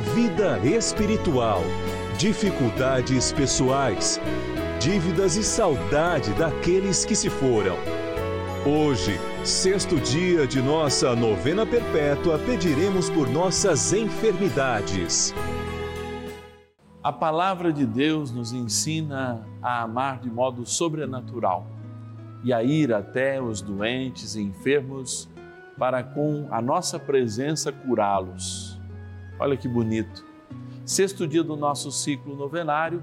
vida espiritual, dificuldades pessoais, dívidas e saudade daqueles que se foram. Hoje, sexto dia de nossa novena perpétua, pediremos por nossas enfermidades. A palavra de Deus nos ensina a amar de modo sobrenatural e a ir até os doentes e enfermos para, com a nossa presença, curá-los. Olha que bonito. Sexto dia do nosso ciclo novenário,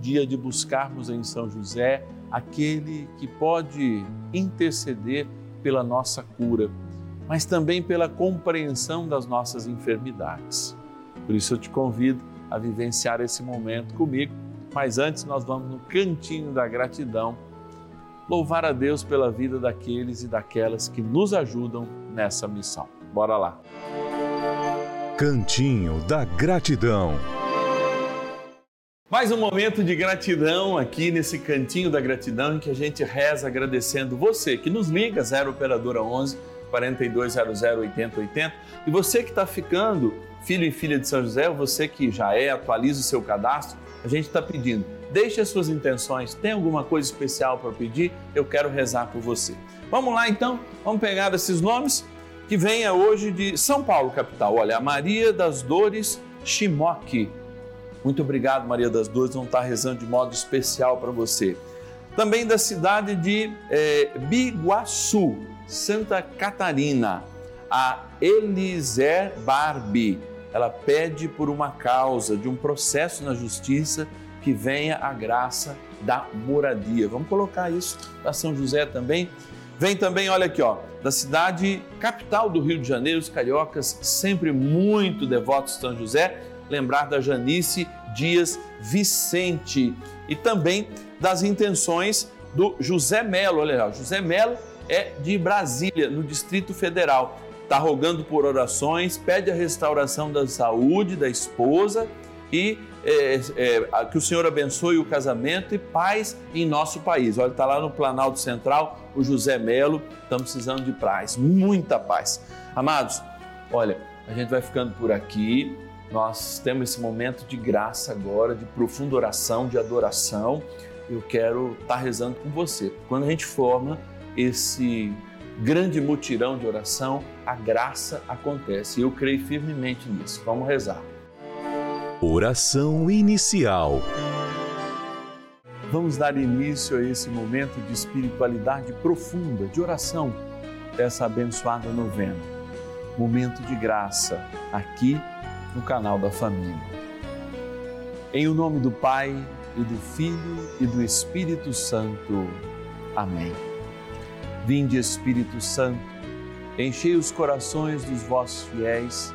dia de buscarmos em São José aquele que pode interceder pela nossa cura, mas também pela compreensão das nossas enfermidades. Por isso eu te convido a vivenciar esse momento comigo, mas antes nós vamos no cantinho da gratidão louvar a Deus pela vida daqueles e daquelas que nos ajudam nessa missão. Bora lá. Cantinho da gratidão. Mais um momento de gratidão aqui nesse cantinho da gratidão em que a gente reza agradecendo você que nos liga 0 operadora 11 4200 8080 e você que está ficando filho e filha de São José, você que já é, atualiza o seu cadastro, a gente está pedindo, deixe as suas intenções, tem alguma coisa especial para pedir? Eu quero rezar por você. Vamos lá então, vamos pegar esses nomes que venha hoje de São Paulo, capital. Olha, a Maria das Dores Chimoque. Muito obrigado, Maria das Dores, vão estar rezando de modo especial para você. Também da cidade de eh, Biguaçu, Santa Catarina, a Eliser Barbie. Ela pede por uma causa, de um processo na justiça, que venha a graça da moradia. Vamos colocar isso para São José também. Vem também, olha aqui, ó, da cidade capital do Rio de Janeiro, os cariocas sempre muito devotos de São José, lembrar da Janice Dias Vicente e também das intenções do José Melo. Olha lá, José Melo é de Brasília, no Distrito Federal. Está rogando por orações, pede a restauração da saúde da esposa e é, é, que o Senhor abençoe o casamento e paz em nosso país. Olha, está lá no Planalto Central o José Melo, estamos precisando de paz, muita paz. Amados, olha, a gente vai ficando por aqui. Nós temos esse momento de graça agora, de profunda oração, de adoração. Eu quero estar rezando com você. Quando a gente forma esse grande mutirão de oração, a graça acontece. Eu creio firmemente nisso. Vamos rezar. Oração inicial. Vamos dar início a esse momento de espiritualidade profunda, de oração, dessa abençoada novena. Momento de graça, aqui no canal da Família. Em o nome do Pai, e do Filho, e do Espírito Santo. Amém. Vinde, Espírito Santo, enchei os corações dos vossos fiéis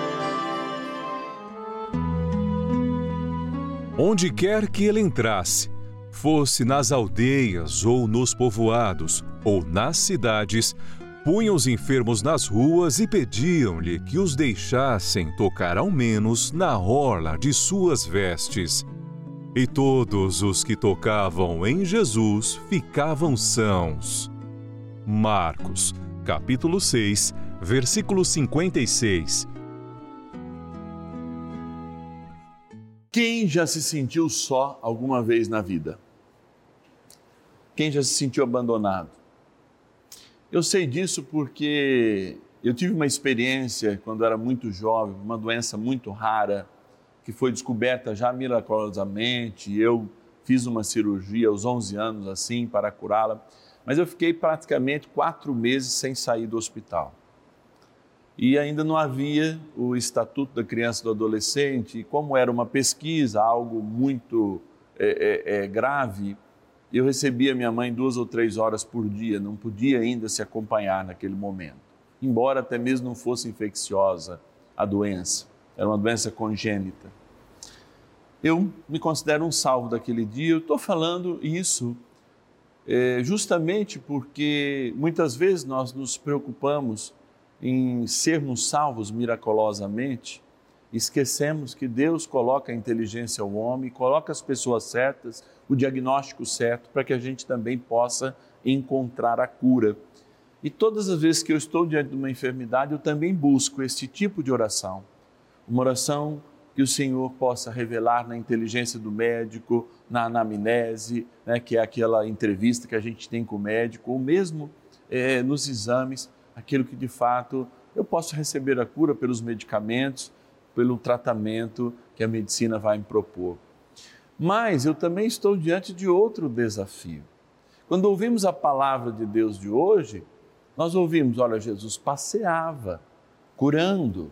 Onde quer que ele entrasse, fosse nas aldeias ou nos povoados ou nas cidades, punham os enfermos nas ruas e pediam-lhe que os deixassem tocar ao menos na orla de suas vestes. E todos os que tocavam em Jesus ficavam sãos. Marcos, capítulo 6, versículo 56 Quem já se sentiu só alguma vez na vida? Quem já se sentiu abandonado? Eu sei disso porque eu tive uma experiência quando era muito jovem, uma doença muito rara, que foi descoberta já milagrosamente. Eu fiz uma cirurgia aos 11 anos, assim, para curá-la, mas eu fiquei praticamente quatro meses sem sair do hospital e ainda não havia o Estatuto da Criança e do Adolescente, e como era uma pesquisa, algo muito é, é, é, grave, eu recebia minha mãe duas ou três horas por dia, não podia ainda se acompanhar naquele momento, embora até mesmo não fosse infecciosa a doença, era uma doença congênita. Eu me considero um salvo daquele dia, eu estou falando isso é, justamente porque muitas vezes nós nos preocupamos em sermos salvos miraculosamente, esquecemos que Deus coloca a inteligência ao homem, coloca as pessoas certas, o diagnóstico certo, para que a gente também possa encontrar a cura. E todas as vezes que eu estou diante de uma enfermidade, eu também busco este tipo de oração. Uma oração que o Senhor possa revelar na inteligência do médico, na anamnese, né, que é aquela entrevista que a gente tem com o médico, ou mesmo é, nos exames, aquilo que de fato eu posso receber a cura pelos medicamentos, pelo tratamento que a medicina vai me propor. Mas eu também estou diante de outro desafio. Quando ouvimos a palavra de Deus de hoje, nós ouvimos, olha, Jesus passeava, curando.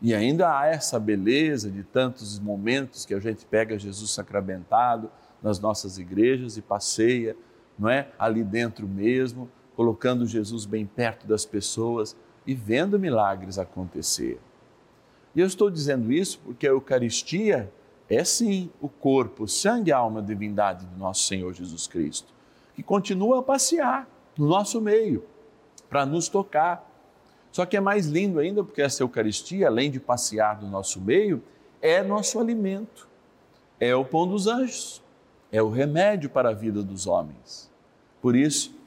E ainda há essa beleza de tantos momentos que a gente pega Jesus sacramentado nas nossas igrejas e passeia, não é? Ali dentro mesmo, colocando Jesus bem perto das pessoas e vendo milagres acontecer. E eu estou dizendo isso porque a Eucaristia é sim o corpo, sangue, alma, divindade do nosso Senhor Jesus Cristo, que continua a passear no nosso meio para nos tocar. Só que é mais lindo ainda porque essa Eucaristia, além de passear no nosso meio, é nosso alimento, é o pão dos anjos, é o remédio para a vida dos homens. Por isso,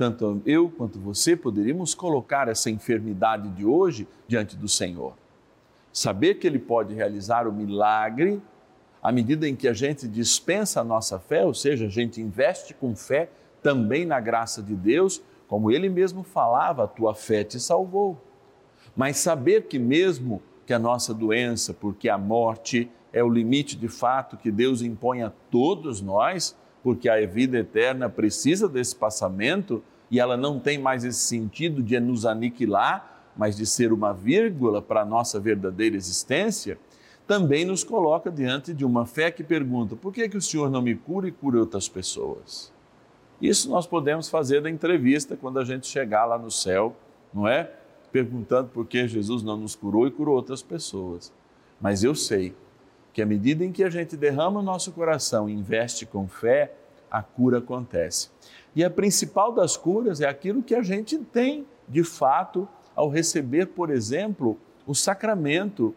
tanto eu quanto você poderíamos colocar essa enfermidade de hoje diante do Senhor. Saber que Ele pode realizar o milagre à medida em que a gente dispensa a nossa fé, ou seja, a gente investe com fé também na graça de Deus, como Ele mesmo falava, a tua fé te salvou. Mas saber que mesmo que a nossa doença, porque a morte é o limite de fato que Deus impõe a todos nós, porque a vida eterna precisa desse passamento e ela não tem mais esse sentido de nos aniquilar, mas de ser uma vírgula para a nossa verdadeira existência. também nos coloca diante de uma fé que pergunta: por que, que o Senhor não me cura e cura outras pessoas? Isso nós podemos fazer na entrevista quando a gente chegar lá no céu, não é? Perguntando por que Jesus não nos curou e curou outras pessoas. Mas eu sei que à medida em que a gente derrama o nosso coração e investe com fé, a cura acontece. E a principal das curas é aquilo que a gente tem de fato ao receber, por exemplo, o sacramento,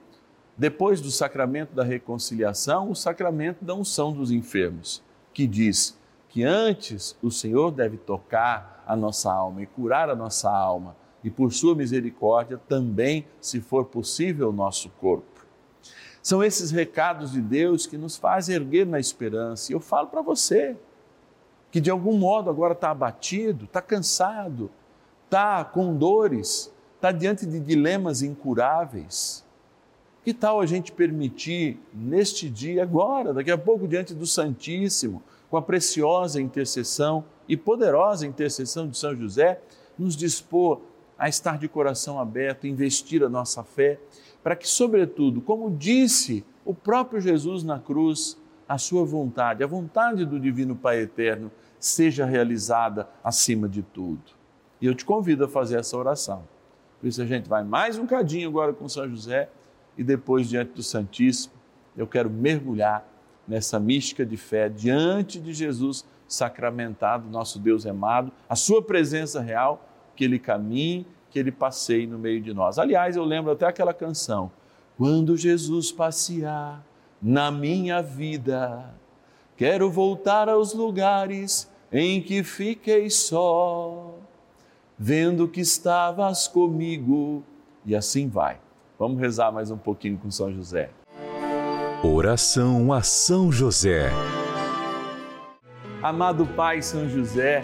depois do sacramento da reconciliação, o sacramento da unção dos enfermos, que diz que antes o Senhor deve tocar a nossa alma e curar a nossa alma, e por sua misericórdia também, se for possível, o nosso corpo. São esses recados de Deus que nos fazem erguer na esperança. E eu falo para você, que de algum modo agora está abatido, está cansado, está com dores, está diante de dilemas incuráveis. Que tal a gente permitir neste dia, agora, daqui a pouco, diante do Santíssimo, com a preciosa intercessão e poderosa intercessão de São José, nos dispor a estar de coração aberto, investir a nossa fé, para que, sobretudo, como disse o próprio Jesus na cruz, a sua vontade, a vontade do Divino Pai Eterno, seja realizada acima de tudo. E eu te convido a fazer essa oração. Por isso a gente vai mais um cadinho agora com São José e depois diante do Santíssimo, eu quero mergulhar nessa mística de fé diante de Jesus sacramentado, nosso Deus amado, a sua presença real, que ele caminhe, que ele passeie no meio de nós. Aliás, eu lembro até aquela canção: Quando Jesus passear na minha vida, quero voltar aos lugares em que fiquei só, vendo que estavas comigo, e assim vai. Vamos rezar mais um pouquinho com São José. Oração a São José. Amado Pai São José,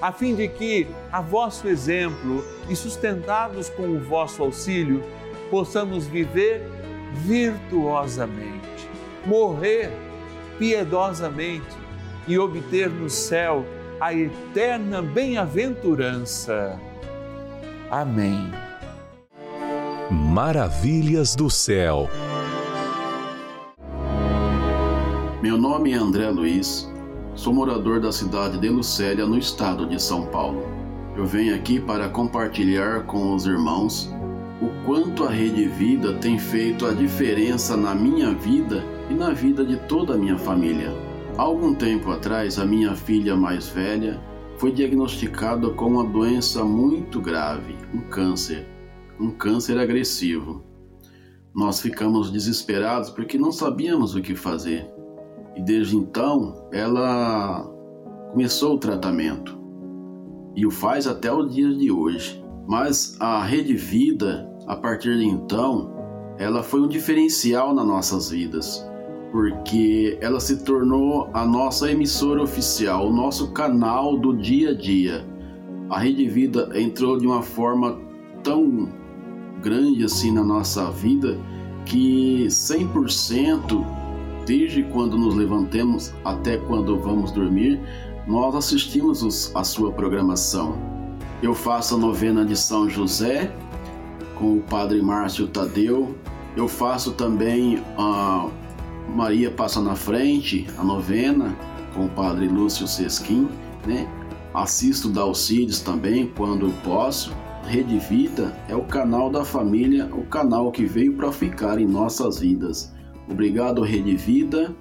a fim de que, a vosso exemplo e sustentados com o vosso auxílio, possamos viver virtuosamente, morrer piedosamente e obter no céu a eterna bem-aventurança. Amém. Maravilhas do céu. Meu nome é André Luiz, sou morador da cidade de Lucélia, no estado de São Paulo. Eu venho aqui para compartilhar com os irmãos o quanto a Rede Vida tem feito a diferença na minha vida e na vida de toda a minha família. Algum tempo atrás, a minha filha mais velha foi diagnosticada com uma doença muito grave, um câncer, um câncer agressivo. Nós ficamos desesperados porque não sabíamos o que fazer. E desde então, ela começou o tratamento e o faz até o dia de hoje. Mas a Rede Vida, a partir de então, ela foi um diferencial nas nossas vidas porque ela se tornou a nossa emissora oficial, o nosso canal do dia a dia. A Rede Vida entrou de uma forma tão grande assim na nossa vida que 100% desde quando nos levantemos até quando vamos dormir, nós assistimos a sua programação. Eu faço a novena de São José com o Padre Márcio Tadeu. Eu faço também a Maria Passa na Frente, a novena com o Padre Lúcio Sesquim, né? Assisto Dalcides também quando posso. Rede Vida é o canal da família, o canal que veio para ficar em nossas vidas. Obrigado, Rede Vida.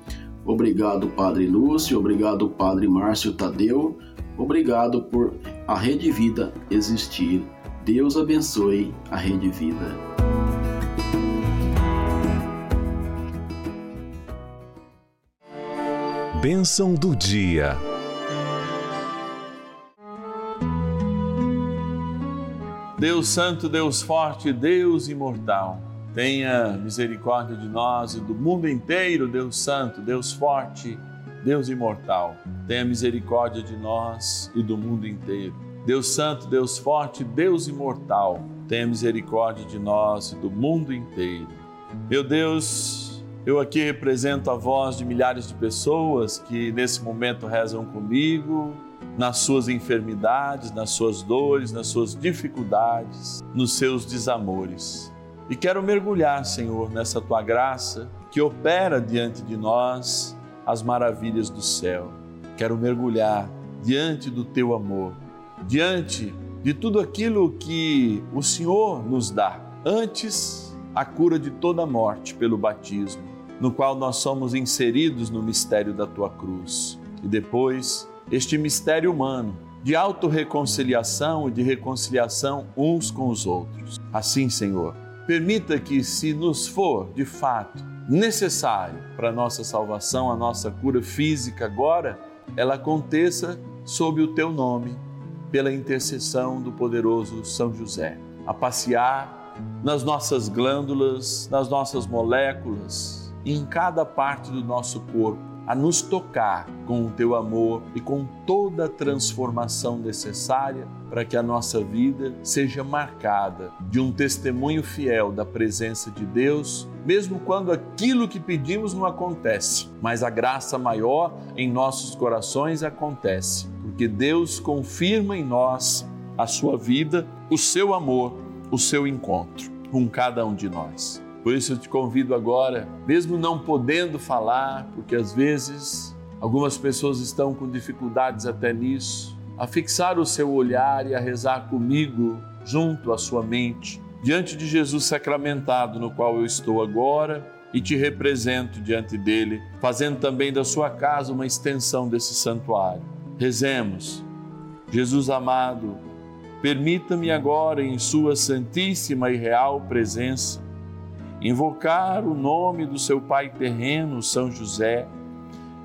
Obrigado, Padre Lúcio. Obrigado, Padre Márcio Tadeu. Obrigado por a Rede Vida existir. Deus abençoe a Rede Vida. Bênção do dia. Deus Santo, Deus Forte, Deus Imortal, tenha misericórdia de nós e do mundo inteiro, Deus Santo, Deus Forte, Deus Imortal, tenha misericórdia de nós e do mundo inteiro. Deus Santo, Deus Forte, Deus Imortal, tenha misericórdia de nós e do mundo inteiro. Meu Deus, eu aqui represento a voz de milhares de pessoas que nesse momento rezam comigo nas suas enfermidades, nas suas dores, nas suas dificuldades, nos seus desamores. E quero mergulhar, Senhor, nessa tua graça que opera diante de nós as maravilhas do céu. Quero mergulhar diante do teu amor, diante de tudo aquilo que o Senhor nos dá. Antes, a cura de toda morte pelo batismo, no qual nós somos inseridos no mistério da tua cruz. E depois, este mistério humano de autorreconciliação e de reconciliação uns com os outros. Assim, Senhor, permita que, se nos for de fato necessário para a nossa salvação, a nossa cura física agora, ela aconteça sob o teu nome, pela intercessão do poderoso São José, a passear nas nossas glândulas, nas nossas moléculas, em cada parte do nosso corpo a nos tocar com o teu amor e com toda a transformação necessária para que a nossa vida seja marcada de um testemunho fiel da presença de Deus, mesmo quando aquilo que pedimos não acontece, mas a graça maior em nossos corações acontece, porque Deus confirma em nós a sua vida, o seu amor, o seu encontro com cada um de nós. Por isso eu te convido agora, mesmo não podendo falar, porque às vezes algumas pessoas estão com dificuldades até nisso, a fixar o seu olhar e a rezar comigo junto à sua mente, diante de Jesus sacramentado, no qual eu estou agora e te represento diante dele, fazendo também da sua casa uma extensão desse santuário. Rezemos. Jesus amado, permita-me agora, em Sua santíssima e real presença, invocar o nome do seu pai terreno, São José,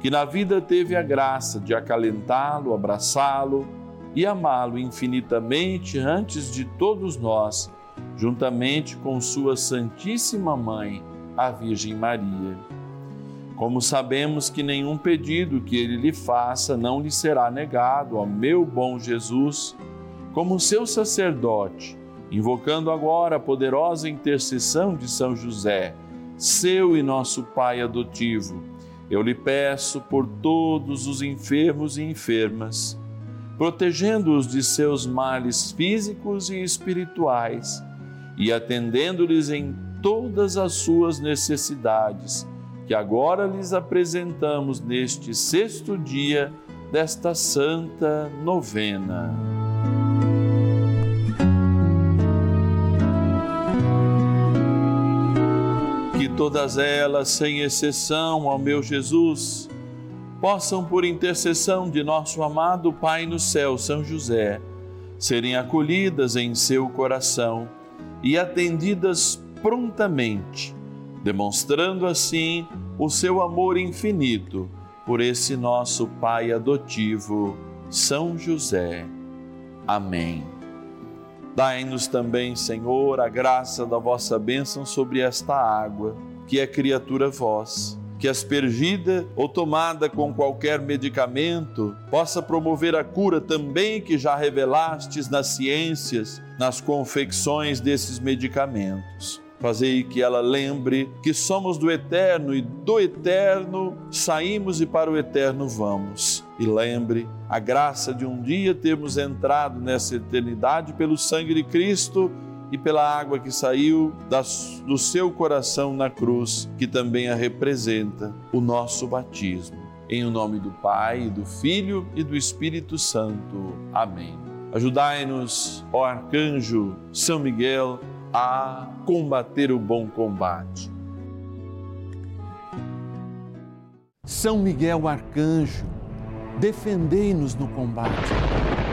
que na vida teve a graça de acalentá-lo, abraçá-lo e amá-lo infinitamente antes de todos nós, juntamente com sua Santíssima Mãe, a Virgem Maria. Como sabemos que nenhum pedido que ele lhe faça não lhe será negado, ó meu bom Jesus, como seu sacerdote, invocando agora a poderosa intercessão de São José, seu e nosso Pai adotivo, eu lhe peço por todos os enfermos e enfermas, protegendo-os de seus males físicos e espirituais e atendendo-lhes em todas as suas necessidades, que agora lhes apresentamos neste sexto dia desta santa novena. Todas elas, sem exceção, ao meu Jesus, possam, por intercessão de nosso amado Pai no céu, São José, serem acolhidas em seu coração e atendidas prontamente, demonstrando assim o seu amor infinito por esse nosso Pai adotivo, São José. Amém. Dai-nos também, Senhor, a graça da vossa bênção sobre esta água que é criatura vós, que aspergida ou tomada com qualquer medicamento possa promover a cura também que já revelastes nas ciências, nas confecções desses medicamentos. Fazei que ela lembre que somos do eterno e do eterno saímos e para o eterno vamos. E lembre a graça de um dia termos entrado nessa eternidade pelo sangue de Cristo e pela água que saiu do seu coração na cruz, que também a representa, o nosso batismo. Em o nome do Pai, do Filho e do Espírito Santo. Amém. Ajudai-nos, ó arcanjo São Miguel a combater o bom combate. São Miguel Arcanjo, defendei-nos no combate.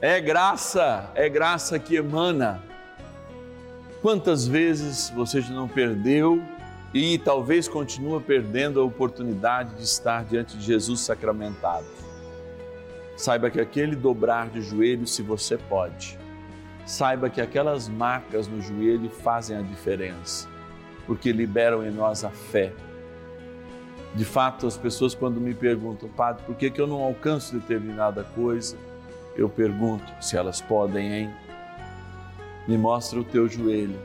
É graça, é graça que emana. Quantas vezes você já não perdeu e talvez continua perdendo a oportunidade de estar diante de Jesus sacramentado? Saiba que aquele dobrar de joelho, se você pode, saiba que aquelas marcas no joelho fazem a diferença, porque liberam em nós a fé. De fato, as pessoas quando me perguntam, Padre, por que, que eu não alcanço determinada coisa? Eu pergunto se elas podem, hein? Me mostra o teu joelho,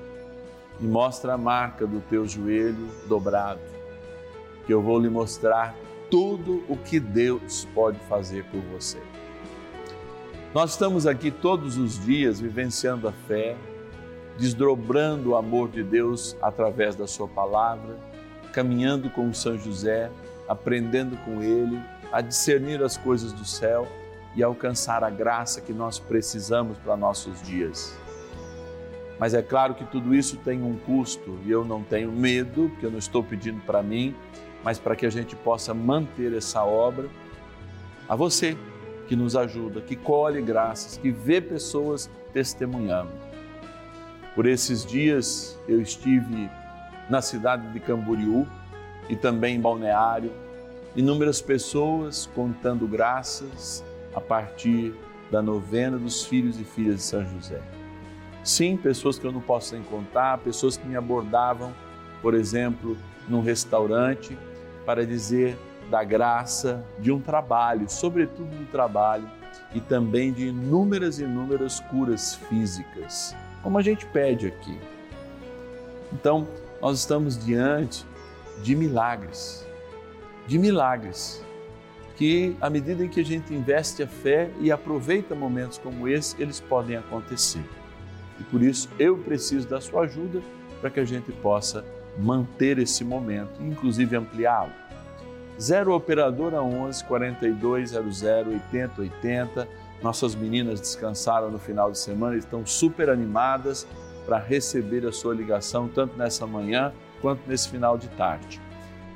me mostra a marca do teu joelho dobrado, que eu vou lhe mostrar tudo o que Deus pode fazer por você. Nós estamos aqui todos os dias vivenciando a fé, desdobrando o amor de Deus através da Sua palavra, caminhando com São José, aprendendo com ele a discernir as coisas do céu e alcançar a graça que nós precisamos para nossos dias. Mas é claro que tudo isso tem um custo e eu não tenho medo, porque eu não estou pedindo para mim, mas para que a gente possa manter essa obra, a você que nos ajuda, que colhe graças, que vê pessoas testemunhando. Por esses dias eu estive na cidade de Camboriú e também em Balneário, inúmeras pessoas contando graças a partir da novena dos filhos e filhas de São José. Sim, pessoas que eu não posso nem contar, pessoas que me abordavam, por exemplo, num restaurante para dizer da graça de um trabalho, sobretudo do trabalho, e também de inúmeras e inúmeras curas físicas, como a gente pede aqui. Então, nós estamos diante de milagres, de milagres, que à medida em que a gente investe a fé e aproveita momentos como esse, eles podem acontecer. E por isso eu preciso da sua ajuda para que a gente possa manter esse momento, inclusive ampliá-lo. 0 operadora 11 4200 8080. Nossas meninas descansaram no final de semana, estão super animadas para receber a sua ligação tanto nessa manhã quanto nesse final de tarde.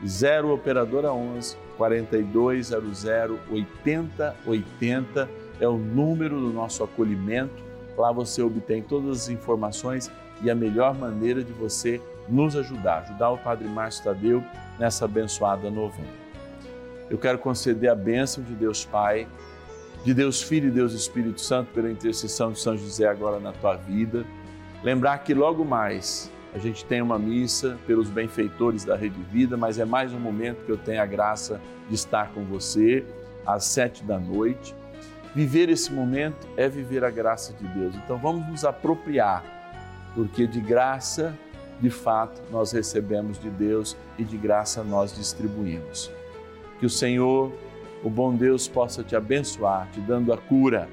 0 operadora 11 4200 8080 é o número do nosso acolhimento. Lá você obtém todas as informações e a melhor maneira de você nos ajudar, ajudar o Padre Márcio Tadeu nessa abençoada novena. Eu quero conceder a bênção de Deus Pai, de Deus Filho e Deus Espírito Santo pela intercessão de São José agora na tua vida. Lembrar que logo mais a gente tem uma missa pelos benfeitores da Rede Vida, mas é mais um momento que eu tenho a graça de estar com você às sete da noite. Viver esse momento é viver a graça de Deus. Então vamos nos apropriar, porque de graça, de fato, nós recebemos de Deus e de graça nós distribuímos. Que o Senhor, o bom Deus, possa te abençoar, te dando a cura,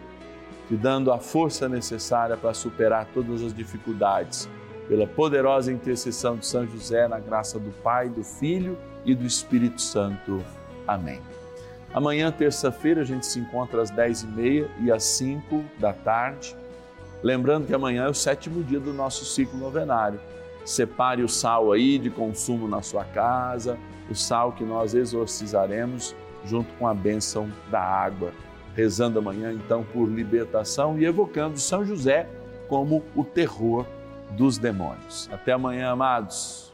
te dando a força necessária para superar todas as dificuldades. Pela poderosa intercessão de São José, na graça do Pai, do Filho e do Espírito Santo. Amém. Amanhã, terça-feira, a gente se encontra às 10h30 e às 5 da tarde. Lembrando que amanhã é o sétimo dia do nosso ciclo novenário. Separe o sal aí de consumo na sua casa, o sal que nós exorcizaremos junto com a bênção da água, rezando amanhã então por libertação e evocando São José como o terror dos demônios. Até amanhã, amados.